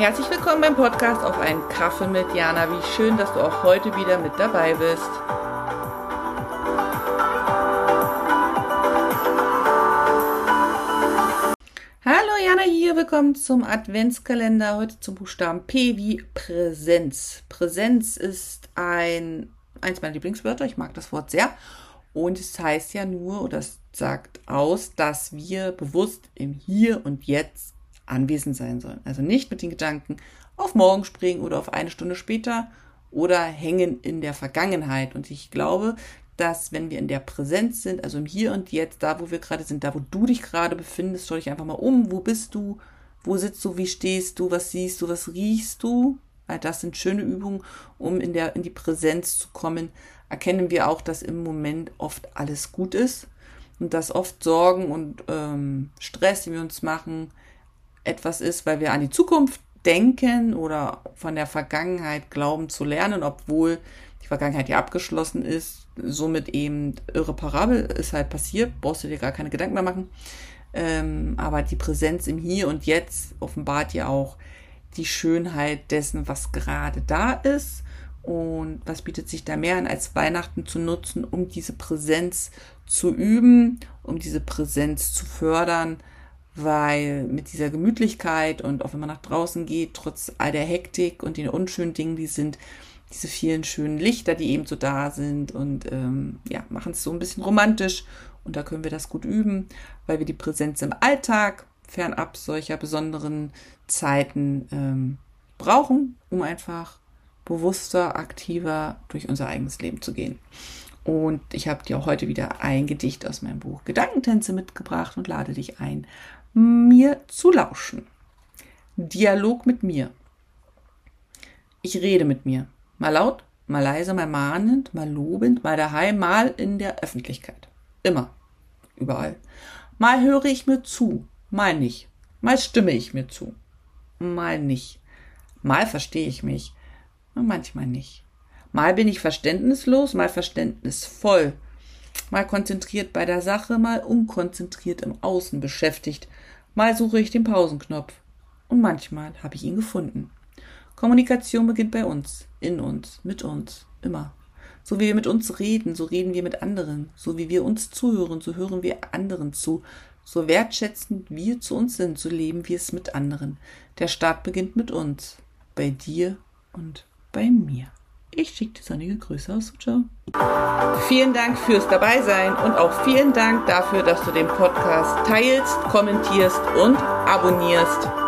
Herzlich willkommen beim Podcast auf einen Kaffee mit Jana. Wie schön, dass du auch heute wieder mit dabei bist. Hallo Jana hier, willkommen zum Adventskalender. Heute zum Buchstaben P wie Präsenz. Präsenz ist ein eins meiner Lieblingswörter. Ich mag das Wort sehr. Und es heißt ja nur, oder es sagt aus, dass wir bewusst im Hier und Jetzt anwesend sein sollen. Also nicht mit den Gedanken auf morgen springen oder auf eine Stunde später oder hängen in der Vergangenheit. Und ich glaube, dass wenn wir in der Präsenz sind, also im Hier und Jetzt, da wo wir gerade sind, da wo du dich gerade befindest, schau dich einfach mal um, wo bist du, wo sitzt du, wie stehst du, was siehst du, was riechst du. Weil das sind schöne Übungen, um in, der, in die Präsenz zu kommen. Erkennen wir auch, dass im Moment oft alles gut ist und dass oft Sorgen und ähm, Stress, die wir uns machen, etwas ist, weil wir an die Zukunft denken oder von der Vergangenheit glauben zu lernen, obwohl die Vergangenheit ja abgeschlossen ist, somit eben irreparabel ist halt passiert, brauchst du dir gar keine Gedanken mehr machen. Ähm, aber die Präsenz im Hier und Jetzt offenbart ja auch die Schönheit dessen, was gerade da ist. Und was bietet sich da mehr an, als Weihnachten zu nutzen, um diese Präsenz zu üben, um diese Präsenz zu fördern, weil mit dieser Gemütlichkeit und auch wenn man nach draußen geht, trotz all der Hektik und den unschönen Dingen, die sind, diese vielen schönen Lichter, die eben so da sind und ähm, ja, machen es so ein bisschen romantisch und da können wir das gut üben, weil wir die Präsenz im Alltag fernab solcher besonderen Zeiten ähm, brauchen, um einfach bewusster, aktiver durch unser eigenes Leben zu gehen. Und ich habe dir auch heute wieder ein Gedicht aus meinem Buch Gedankentänze mitgebracht und lade dich ein, mir zu lauschen. Dialog mit mir. Ich rede mit mir. Mal laut, mal leise, mal mahnend, mal lobend, mal daheim, mal in der Öffentlichkeit. Immer. Überall. Mal höre ich mir zu, mal nicht. Mal stimme ich mir zu, mal nicht. Mal verstehe ich mich, manchmal nicht. Mal bin ich verständnislos, mal verständnisvoll, mal konzentriert bei der Sache, mal unkonzentriert im Außen beschäftigt, mal suche ich den Pausenknopf und manchmal habe ich ihn gefunden. Kommunikation beginnt bei uns, in uns, mit uns, immer. So wie wir mit uns reden, so reden wir mit anderen. So wie wir uns zuhören, so hören wir anderen zu. So wertschätzend wir zu uns sind, so leben wir es mit anderen. Der Start beginnt mit uns, bei dir und bei mir. Ich schicke dir sonnige Grüße aus. Ciao. Vielen Dank fürs Dabeisein und auch vielen Dank dafür, dass du den Podcast teilst, kommentierst und abonnierst.